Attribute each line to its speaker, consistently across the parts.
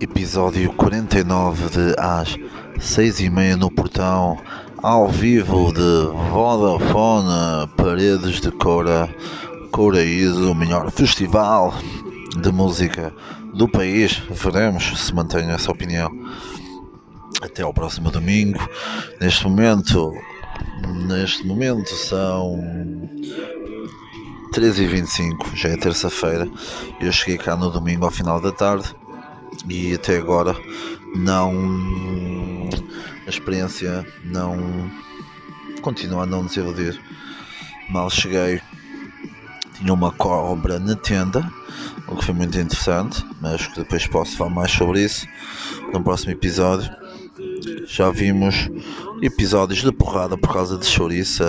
Speaker 1: Episódio 49 de às 6 e meia no portão, ao vivo de Vodafone, Paredes de Cora, Coraíso, o melhor festival de música do país. Veremos se mantém essa opinião. Até ao próximo domingo. Neste momento, neste momento são 13h25, já é terça-feira. Eu cheguei cá no domingo ao final da tarde e até agora não a experiência não continua a não desiludir. Mal cheguei, tinha uma cobra na tenda, o que foi muito interessante, mas que depois posso falar mais sobre isso no próximo episódio. Já vimos episódios de porrada por causa de chouriça,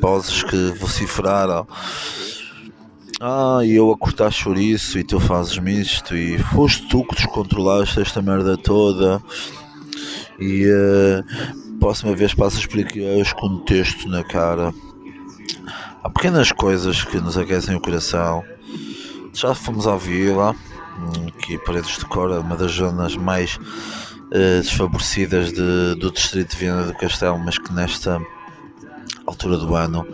Speaker 1: vozes que vociferaram ah, e eu a cortar chouriço e tu fazes-me isto e foste tu que descontrolaste esta merda toda e uh, próxima vez passas por aqui hoje com texto na cara. Há pequenas coisas que nos aquecem o coração. Já fomos à vila, que Paredes de Cora uma das zonas mais uh, desfavorecidas de, do distrito de Viana do Castelo, mas que nesta altura do ano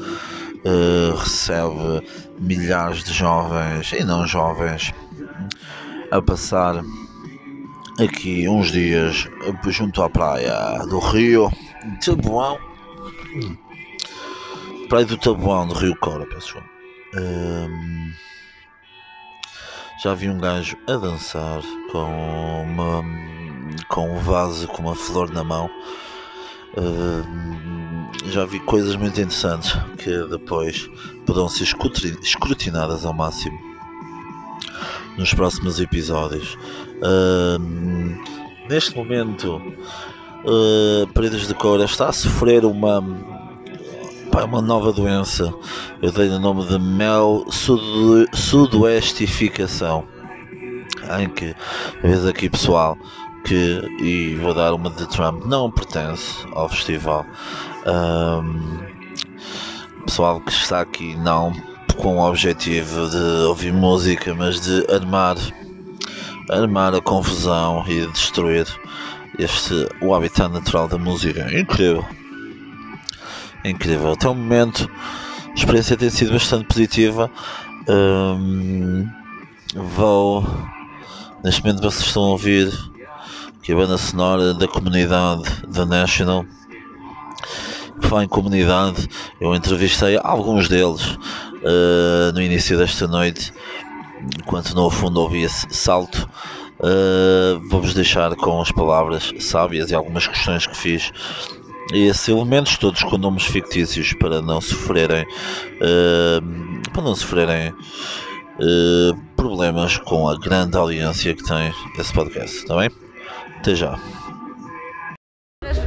Speaker 1: uh, recebe milhares de jovens e não jovens a passar aqui uns dias junto à praia do Rio Tabuão. Praia do Tabuão do Rio Cora, pessoal. Um, já vi um gajo a dançar com uma com um vaso com uma flor na mão. Um, já vi coisas muito interessantes que depois poderão ser escrutinadas ao máximo nos próximos episódios. Uh, neste momento, uh, Paredes de Cora está a sofrer uma, uma nova doença. Eu dei o nome de mel sudoestificação. Em que, vezes aqui pessoal, que, e vou dar uma de Trump, não pertence ao festival. Um, pessoal que está aqui não com o objetivo de ouvir música, mas de armar, armar a confusão e destruir este o habitat natural da música. Incrível. Incrível. Até o momento a experiência tem sido bastante positiva. Um, vou neste momento vocês estão a ouvir que é a banda sonora da comunidade da National falar em comunidade, eu entrevistei alguns deles uh, no início desta noite, enquanto no fundo ouvia-se salto. Uh, Vou-vos deixar com as palavras sábias e algumas questões que fiz e esses elementos todos com nomes fictícios para não sofrerem uh, para não sofrerem uh, problemas com a grande audiência que tem esse podcast, está bem? Até já.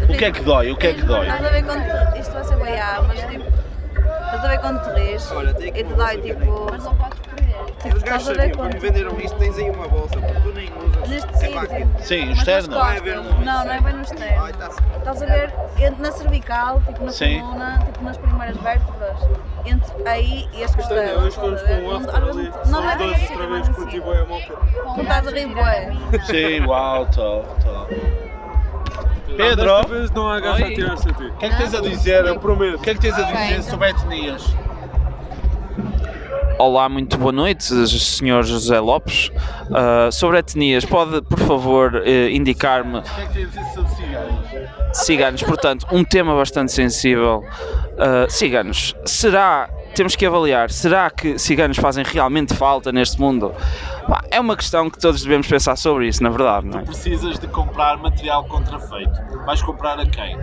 Speaker 2: O que é que dói? O que é que dói?
Speaker 3: Estás a ver quando. Isto vai ser boiar, mas tipo. Estás a ver quando te rires e te dói tipo. Não.
Speaker 4: Tipo, Os gajos sabiam, quando venderam isto, tens aí uma bolsa, porque tu nem usas.
Speaker 3: Neste
Speaker 4: É
Speaker 3: sítio.
Speaker 2: Sim, o externo.
Speaker 3: nas costas. Não, não é bem no externo.
Speaker 4: Ai, tá-se.
Speaker 3: Estás a ver entre na cervical, tipo na
Speaker 2: Sim.
Speaker 3: coluna, tipo nas primeiras vértebras. Entre aí e as costelas.
Speaker 4: um
Speaker 3: Não-. Não, não é bem assim,
Speaker 4: outra
Speaker 3: é
Speaker 4: vez,
Speaker 3: mais
Speaker 4: curti
Speaker 3: assim.
Speaker 4: bué a moca.
Speaker 3: Não estás a rir bué.
Speaker 2: Sim, uau, tô, tô. Pedro,
Speaker 4: Desta vez não há gajo a
Speaker 5: Oi.
Speaker 4: tirar-se a ti.
Speaker 2: o que é que tens a dizer?
Speaker 4: Eu prometo.
Speaker 2: O que é que tens a dizer
Speaker 5: Ok.
Speaker 2: sobre etnias?
Speaker 5: Olá, muito boa noite, Sr. José Lopes. Ah, sobre etnias, pode, por favor, eh, indicar-me
Speaker 2: O que é que tens a dizer sobre ciganos?
Speaker 5: ciganos? Portanto, um tema bastante sensível. Ah, ciganos, será, temos que avaliar, será que ciganos fazem realmente falta neste mundo? É uma questão que todos devemos pensar sobre isso, na verdade, não é?
Speaker 2: Precisas de comprar material contrafeito. Vais comprar a quem?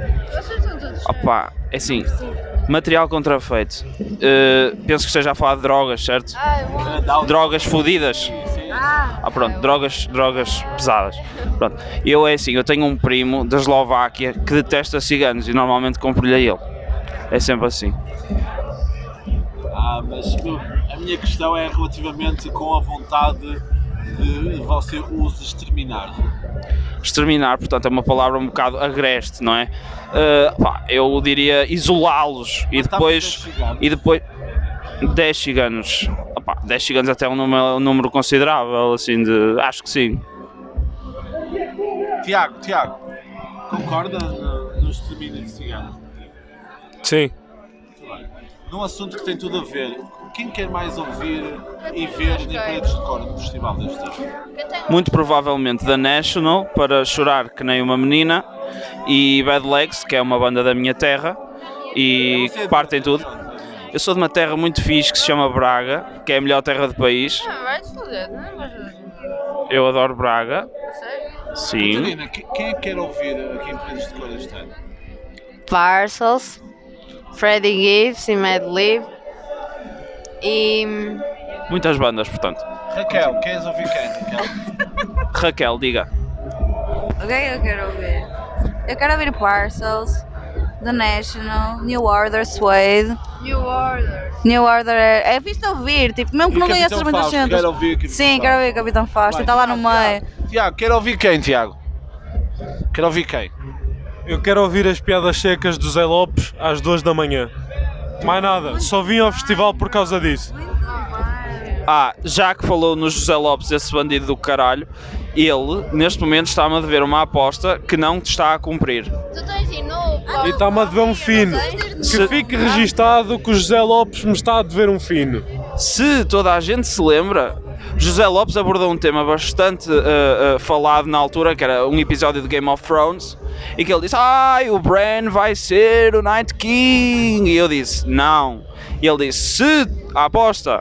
Speaker 5: Opá, é assim, material contrafeito. Ah, penso que esteja a falar de drogas, certo? Drogas fodidas. Ah, pronto, drogas, drogas pesadas. Pronto. Eu é assim, eu tenho um primo da Eslováquia que detesta ciganos e normalmente compro-lhe a ele. É sempre assim.
Speaker 2: Ah, mas a minha questão é relativamente com a vontade de você os exterminar.
Speaker 5: Exterminar, portanto, é uma palavra um bocado agreste, não é? Ah, pá, eu diria isolá-los e
Speaker 2: Mas
Speaker 5: depois. E depois. 10 ciganos. Opa, 10 ciganos até é um número, um número considerável, assim, de. Acho que sim.
Speaker 2: Tiago, Tiago, concorda no, no extermínio de ciganos?
Speaker 6: Sim.
Speaker 2: Num assunto que tem tudo a ver, quem quer mais ouvir e ver em paredes de cor no festival deste ano?
Speaker 5: Muito provavelmente da National, para chorar que nem uma menina, e Bad Legs, que é uma banda da minha terra, e
Speaker 2: Você é de-
Speaker 5: partem tudo. Eu sou de uma terra muito fixe que se chama Braga, que é a melhor terra do país.
Speaker 7: Ah, vai-te foder, não é?
Speaker 5: Eu adoro Braga.
Speaker 7: Sério?
Speaker 5: Sim.
Speaker 2: Catarina, que- quem é que quer ouvir aqui em paredes de cor este ano?
Speaker 7: Parcels, Freddie Gibbs e Mad Lib. E.
Speaker 5: Muitas bandas, portanto.
Speaker 2: Raquel, queres ouvir quem, Raquel?
Speaker 5: Raquel, diga.
Speaker 3: O que é que eu quero ouvir? Eu quero ouvir Parcels, The National, New Order, Suede.
Speaker 7: New Order.
Speaker 3: New Order é, é de ouvir, tipo, mesmo que
Speaker 2: E
Speaker 3: não
Speaker 2: Capitão
Speaker 3: conheças muitas gente.
Speaker 2: quero ouvir Capitão
Speaker 3: Sim, quero ouvir Capitão Fausto, está lá no meio.
Speaker 2: Tiago, quero ouvir quem, Tiago? Quero ouvir quem?
Speaker 6: Eu quero ouvir as piadas secas do Zé Lopes às duas da manhã. Mais nada, só vim ao festival por causa disso.
Speaker 5: Ah, já que falou no José Lopes, esse bandido do caralho, ele, neste momento, está-me a dever uma aposta que não te está a cumprir.
Speaker 7: Tu tens de novo,
Speaker 6: E está-me a dever um fino.
Speaker 5: Se-
Speaker 6: Que fique registado que o José Lopes me está a dever um fino.
Speaker 5: Se toda a gente se lembra, José Lopes abordou um tema bastante uh, uh, falado na altura, que era um episódio de Game of Thrones, e que ele disse: Ai, o Bran vai ser o Night King. E eu disse: Não. E ele disse: Se a aposta.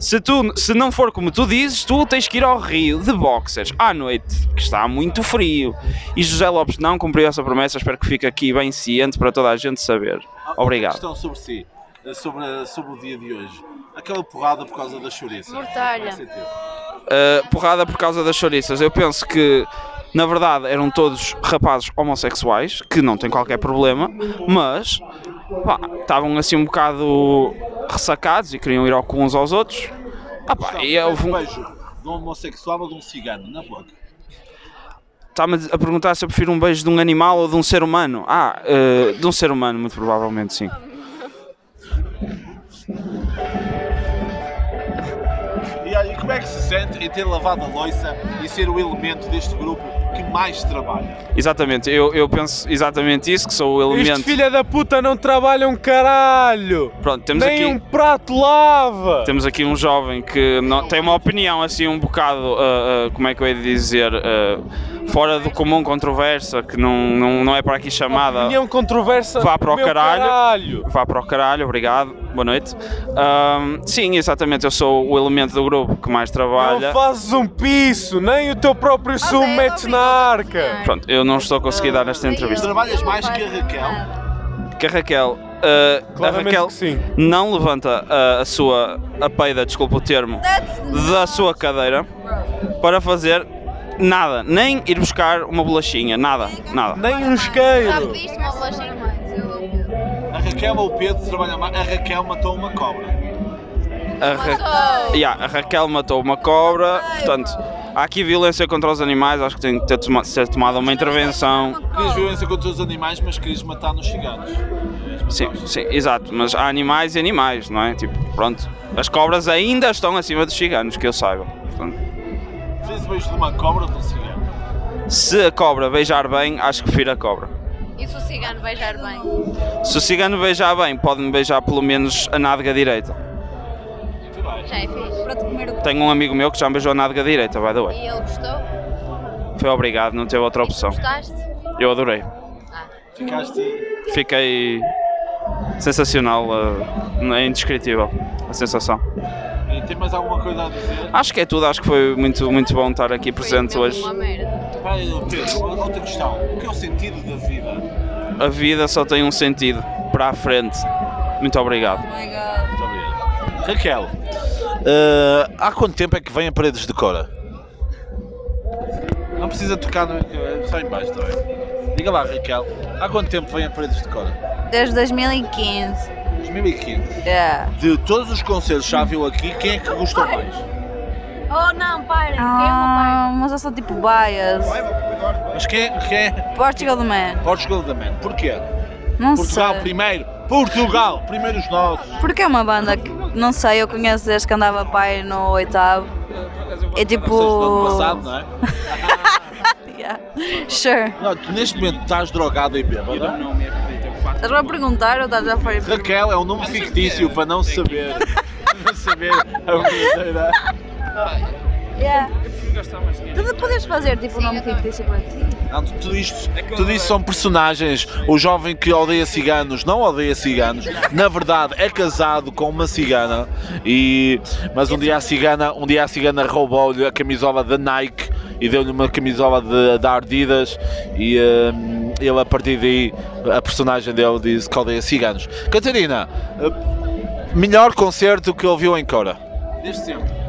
Speaker 5: Se, tu, se não for como tu dizes, tu tens que ir ao Rio de boxers à noite, que está muito frio. E José Lopes não cumpriu essa promessa. Espero que fique aqui bem ciente para toda a gente saber. Obrigado.
Speaker 2: Questão sobre si, eh, sobre, sobre o dia de hoje. Aquela porrada por causa da chouriça.
Speaker 7: Mortalha.
Speaker 5: Uh, porrada por causa das chouriças. Eu penso que, na verdade, eram todos rapazes homossexuais, que não têm qualquer problema, mas pá, estavam assim um bocado ressacados e queriam ir ao cu uns aos outros. Ah, pá, e houve
Speaker 2: um
Speaker 5: um-
Speaker 2: beijo de um homossexual ou de um cigano na boca.
Speaker 5: Está-me a perguntar se eu prefiro um beijo de um animal ou de um ser humano. Ah, uh, de um ser humano, muito provavelmente sim.
Speaker 2: Como é que se sente em ter lavado a loiça e ser o elemento deste grupo que mais trabalha?
Speaker 5: Exatamente, eu, eu penso exatamente isso, que sou o
Speaker 6: Este
Speaker 5: elemento.
Speaker 6: filha da puta não trabalha um caralho!
Speaker 5: Pronto, temos
Speaker 6: Nem
Speaker 5: aqui.
Speaker 6: um prato lava!
Speaker 5: Temos aqui um jovem que não- tem uma opinião assim um bocado, ah, ah, como é que eu ia dizer, ah, fora do comum, controversa, que não, não, não é para aqui chamada.
Speaker 6: Opinião controversa.
Speaker 5: Vá para o
Speaker 6: meu
Speaker 5: caralho.
Speaker 6: caralho.
Speaker 5: Vá para o caralho, obrigado, boa noite. Sim, exatamente, eu sou o elemento do grupo que mais trabalha.
Speaker 6: Não fazes um piso, nem o teu próprio sumo metes na
Speaker 5: Pronto, eu não estou a conseguir dar esta entrevista.
Speaker 2: Trabalhas mais que a Raquel?
Speaker 5: Que a Raquel, ah, a Raquel
Speaker 6: que sim.
Speaker 5: não levanta a, a sua, a peida, desculpa o termo, da sua cadeira para fazer nada, nem ir buscar uma bolachinha, nada, nada.
Speaker 6: Nem um
Speaker 7: Já
Speaker 6: isqueiro.
Speaker 7: pediste uma bolachinha?
Speaker 2: A Raquel ou o Pedro trabalham mais. A Raquel matou uma cobra.
Speaker 5: A, Ra- Yeah, a Raquel matou uma cobra, portanto, há aqui violência contra os animais, acho que tem que ter toma- ser tomada uma intervenção.
Speaker 2: Querias violência contra os animais, mas querias matar nos ciganos.
Speaker 5: Sim, sim, exato, mas há animais e animais, não é? Tipo, pronto, as cobras ainda estão acima dos ciganos, que eu saiba. Portanto,
Speaker 2: Fez o beijo de uma cobra ou de um cigano?
Speaker 5: se a cobra beijar bem, acho que prefiro a cobra.
Speaker 7: E se o cigano beijar bem?
Speaker 5: Se o cigano beijar bem, pode-me beijar pelo menos a nádega direita.
Speaker 7: Já é fixe.
Speaker 3: Para te comer o
Speaker 5: Tenho um amigo meu que já me beijou a nádega direita, by the way.
Speaker 7: E ele gostou?
Speaker 5: Foi obrigado, não teve outra opção.
Speaker 7: gostaste?
Speaker 5: Eu adorei.
Speaker 2: Ficaste.
Speaker 5: Fiquei sensacional, uh, é indescritível a sensação.
Speaker 2: E tem mais alguma coisa a dizer?
Speaker 5: Acho que é tudo, acho que foi muito, muito bom estar aqui presente
Speaker 7: Foi
Speaker 5: hoje.
Speaker 7: Uma merda.
Speaker 2: Espera aí, Pedro, outra questão. O que é o sentido da vida?
Speaker 5: A vida só tem um sentido, para a frente. Muito obrigado.
Speaker 3: Oh my god.
Speaker 2: Muito obrigado. Raquel, eh, há quanto tempo é que vem a Paredes de Cora? Não precisa tocar no. é Só em baixo, está bem? Diga lá, Raquel, há quanto tempo vem a Paredes de Cora?
Speaker 3: Desde 2015.
Speaker 2: 2015.
Speaker 3: Yeah.
Speaker 2: De todos os conselhos que já viu aqui, quem é que gostou mais?
Speaker 7: Oh não, para.
Speaker 3: Ah, mas eu sou tipo bias.
Speaker 2: Mas quem, quem é?
Speaker 3: Portugal the Man.
Speaker 2: Portugal da Man. Porquê?
Speaker 3: Não
Speaker 2: Portugal
Speaker 3: sei.
Speaker 2: primeiro. Portugal, primeiro os nossos.
Speaker 3: Porque é uma banda que não sei, eu conheço desde que andava pai no oitavo. É tipo.
Speaker 2: Passado, não é?
Speaker 3: Yeah. Sure.
Speaker 2: Não, tu neste momento estás drogado e bêbada.
Speaker 3: Estás-me a perguntar ou estás a fazer?
Speaker 2: Raquel é um nome fictício para não saber. não saber a verdadeira.
Speaker 3: Yeah. Tu podes fazer tipo um nome fictício para ti?
Speaker 2: Não, tudo isto, tudo isto são personagens. O jovem que odeia ciganos não odeia ciganos. Na verdade é casado com uma cigana. E, mas um dia a cigana, um dia a cigana roubou-lhe a camisola da Nike e deu-lhe uma camisola de, da Ardidas e hum, ele a partir daí a personagem dele diz que odeia ciganos. Catarina, eh, melhor concerto que ouviu em Cora? Desde sempre.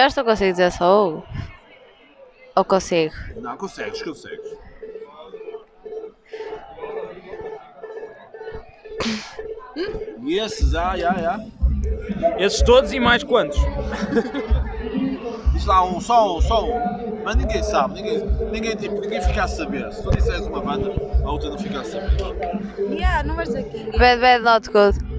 Speaker 7: Eu acho que eu consigo dizer só ou. Ou consigo?
Speaker 2: Não, consegues, consegues. E esses, ah, já, já.
Speaker 5: Esses todos e mais quantos?
Speaker 2: Diz lá um, só um, só um. Mas ninguém sabe, ninguém, ninguém, tipo, ninguém fica a saber. Se tu disseres uma banda, a outra não fica a saber.
Speaker 3: Yeah, não vais dizer quem.
Speaker 7: Bad Bad Not Good.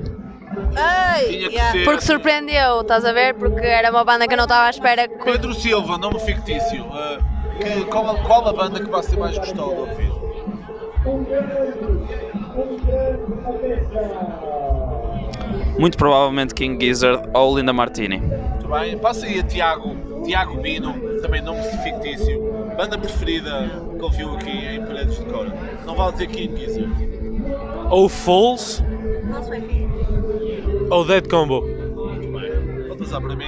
Speaker 3: Ei! Yeah.
Speaker 2: ser
Speaker 7: Porque surpreendeu, estás a ver? Porque era uma banda que eu não estava à espera que.
Speaker 2: Pedro Silva, nome fictício. ah, que, qual, a- qual a banda que você mais gostou de ouvir?
Speaker 5: Muito provavelmente King Gizzard ou Linda Martini.
Speaker 2: Muito bem. Passa aí a Tiago, Tiago Bino, também nome fictício. Banda preferida que ouviu aqui em Paredes de Cora. Não vale dizer King Gizzard.
Speaker 6: Ou Falls ou Dead Combo.
Speaker 2: Muito bem. Para mim.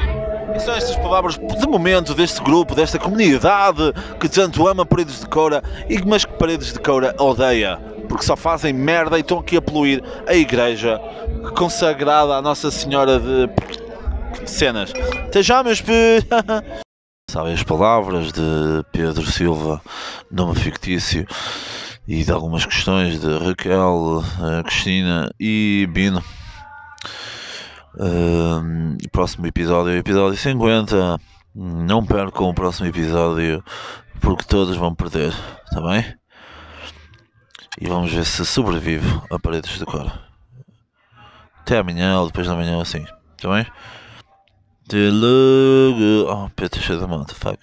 Speaker 2: E são estas palavras de momento deste grupo, desta comunidade que tanto ama Paredes de Cora e mas que Paredes de Cora odeia. Porque só fazem merda e estão aqui a poluir a igreja consagrada à Nossa Senhora de cenas. Até já, meus p...
Speaker 1: Sabem as palavras de Pedro Silva, nome fictício, e de algumas questões de Raquel, eh, Cristina e Bino. Ahm, próximo episódio episódio 50. Não percam o próximo episódio porque todos vão perder, está bem? E vamos ver se sobrevivo a paredes de cor. Até amanhã ou depois da manhã assim, está bem? Até logo. Oh, Pedro cheio da mão, fuck.